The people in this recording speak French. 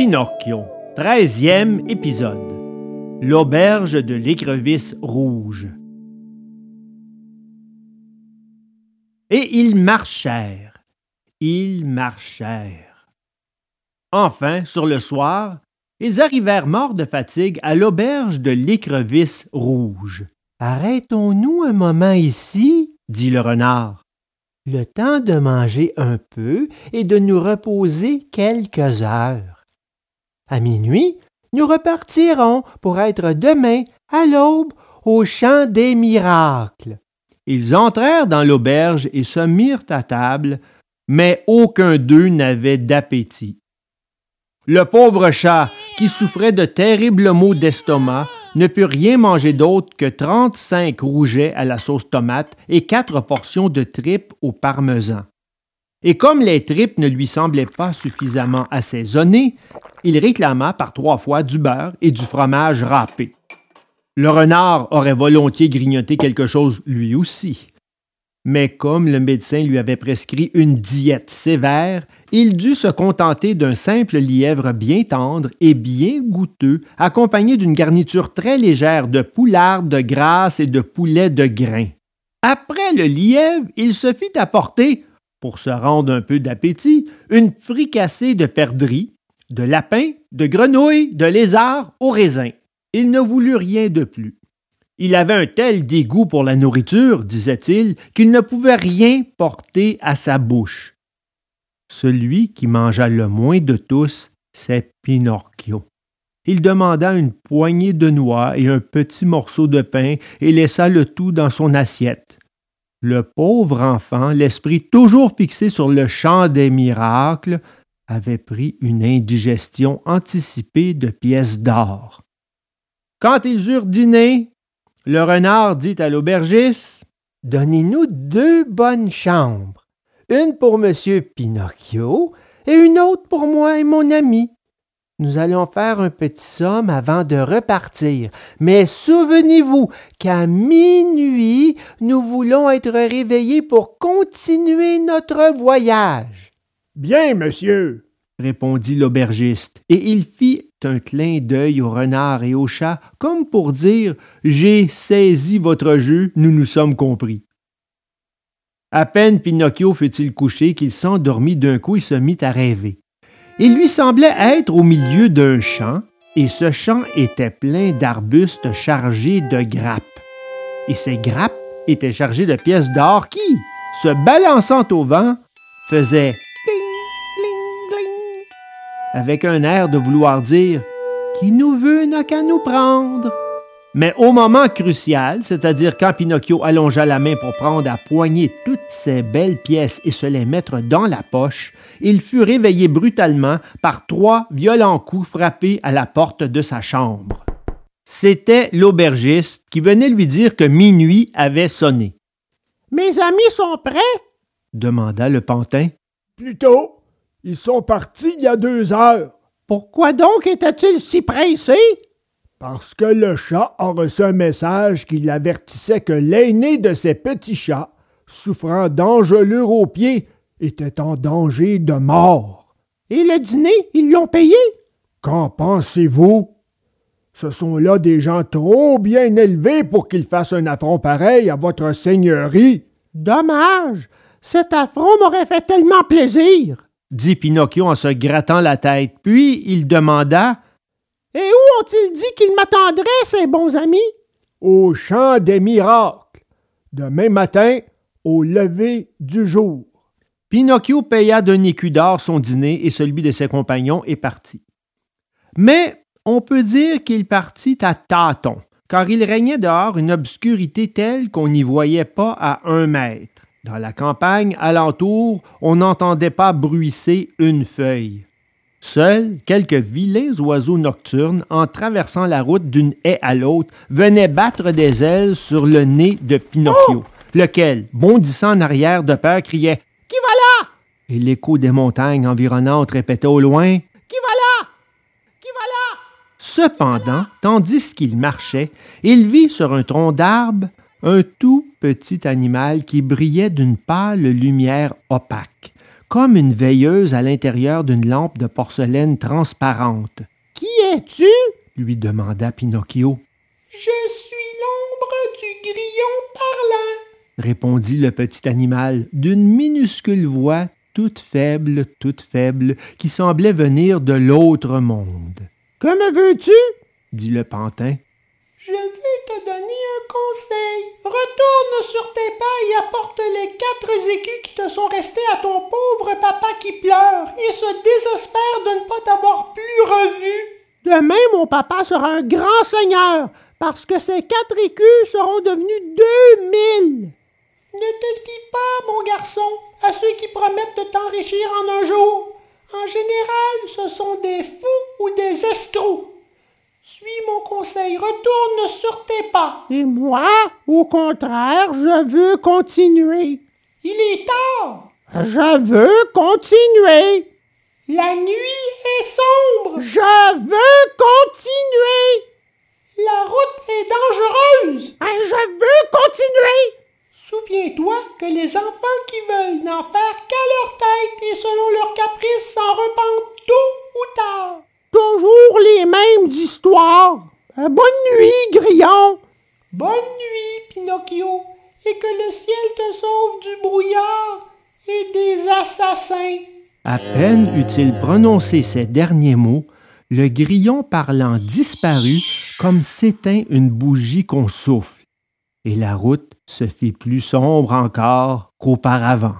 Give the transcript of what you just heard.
Pinocchio, treizième épisode. L'auberge de l'écrevisse rouge. Et ils marchèrent, ils marchèrent. Enfin, sur le soir, ils arrivèrent morts de fatigue à l'auberge de l'écrevisse rouge. Arrêtons-nous un moment ici, dit le renard. Le temps de manger un peu et de nous reposer quelques heures. À minuit, nous repartirons pour être demain, à l'aube, au champ des miracles. Ils entrèrent dans l'auberge et se mirent à table, mais aucun d'eux n'avait d'appétit. Le pauvre chat, qui souffrait de terribles maux d'estomac, ne put rien manger d'autre que trente-cinq rougets à la sauce tomate et quatre portions de tripes au parmesan. Et comme les tripes ne lui semblaient pas suffisamment assaisonnées, il réclama par trois fois du beurre et du fromage râpé. Le renard aurait volontiers grignoté quelque chose lui aussi. Mais comme le médecin lui avait prescrit une diète sévère, il dut se contenter d'un simple lièvre bien tendre et bien goûteux, accompagné d'une garniture très légère de poularde de grasse et de poulet de grain. Après le lièvre, il se fit apporter, pour se rendre un peu d'appétit, une fricassée de perdrix, de lapins, de grenouilles, de lézards au raisin. Il ne voulut rien de plus. Il avait un tel dégoût pour la nourriture, disait-il, qu'il ne pouvait rien porter à sa bouche. Celui qui mangea le moins de tous, c'est Pinocchio. Il demanda une poignée de noix et un petit morceau de pain et laissa le tout dans son assiette. Le pauvre enfant, l'esprit toujours fixé sur le champ des miracles, avait pris une indigestion anticipée de pièces d'or. Quand ils eurent dîné, le renard dit à l'aubergiste Donnez-nous deux bonnes chambres, une pour monsieur Pinocchio et une autre pour moi et mon ami. Nous allons faire un petit somme avant de repartir, mais souvenez-vous qu'à minuit, nous voulons être réveillés pour continuer notre voyage. Bien, monsieur, répondit l'aubergiste, et il fit un clin d'œil au renard et au chat, comme pour dire J'ai saisi votre jeu, nous nous sommes compris. À peine Pinocchio fut-il couché qu'il s'endormit d'un coup et se mit à rêver. Il lui semblait être au milieu d'un champ, et ce champ était plein d'arbustes chargés de grappes. Et ces grappes étaient chargées de pièces d'or qui, se balançant au vent, faisaient avec un air de vouloir dire Qui nous veut n'a qu'à nous prendre. Mais au moment crucial, c'est-à-dire quand Pinocchio allongea la main pour prendre à poignée toutes ces belles pièces et se les mettre dans la poche, il fut réveillé brutalement par trois violents coups frappés à la porte de sa chambre. C'était l'aubergiste qui venait lui dire que minuit avait sonné. Mes amis sont prêts? demanda le pantin. Plutôt. Ils sont partis il y a deux heures. Pourquoi donc étaient-ils si pressés? Parce que le chat a reçu un message qui l'avertissait que l'aîné de ses petits chats, souffrant d'engelures aux pieds, était en danger de mort. Et le dîner, ils l'ont payé? Qu'en pensez-vous? Ce sont là des gens trop bien élevés pour qu'ils fassent un affront pareil à votre seigneurie. Dommage. Cet affront m'aurait fait tellement plaisir dit Pinocchio en se grattant la tête. Puis il demanda Et où ont-ils dit qu'ils m'attendraient, ces bons amis? Au champ des miracles, demain matin, au lever du jour. Pinocchio paya d'un écu d'or son dîner et celui de ses compagnons et partit. Mais on peut dire qu'il partit à tâtons, car il régnait dehors une obscurité telle qu'on n'y voyait pas à un mètre. Dans la campagne alentour, on n'entendait pas bruisser une feuille. Seuls quelques vilains oiseaux nocturnes, en traversant la route d'une haie à l'autre, venaient battre des ailes sur le nez de Pinocchio, lequel, bondissant en arrière de peur, criait Qui va là Et l'écho des montagnes environnantes répétait au loin Qui va là? Qui va là Cependant, tandis qu'il marchait, il vit sur un tronc d'arbre un tout petit animal qui brillait d'une pâle lumière opaque, comme une veilleuse à l'intérieur d'une lampe de porcelaine transparente. Qui es-tu? lui demanda Pinocchio. Je suis l'ombre du grillon parlant, répondit le petit animal d'une minuscule voix toute faible, toute faible, qui semblait venir de l'autre monde. Que me veux-tu? dit le pantin. Je veux te donner un conseil. Retourne sur tes pas et apporte les quatre écus qui te sont restés à ton papa qui pleure et se désespère de ne pas t'avoir plus revu. Demain, mon papa sera un grand seigneur, parce que ces quatre écus seront devenus deux mille. Ne te fie pas, mon garçon, à ceux qui promettent de t'enrichir en un jour. En général, ce sont des fous ou des escrocs. Suis mon conseil, retourne sur tes pas. Et moi, au contraire, je veux continuer. Il est tard. Je veux continuer. La nuit est sombre. Je veux continuer. La route est dangereuse. Je veux continuer. Souviens-toi que les enfants qui veulent n'en faire qu'à leur tête et selon leurs caprices s'en repentent tôt ou tard toujours les mêmes histoires. Euh, bonne nuit, Grillon. Bonne nuit, Pinocchio, et que le ciel te sauve du brouillard et des assassins. À peine eut-il prononcé ces derniers mots, le grillon parlant disparut comme s'éteint une bougie qu'on souffle, et la route se fit plus sombre encore qu'auparavant.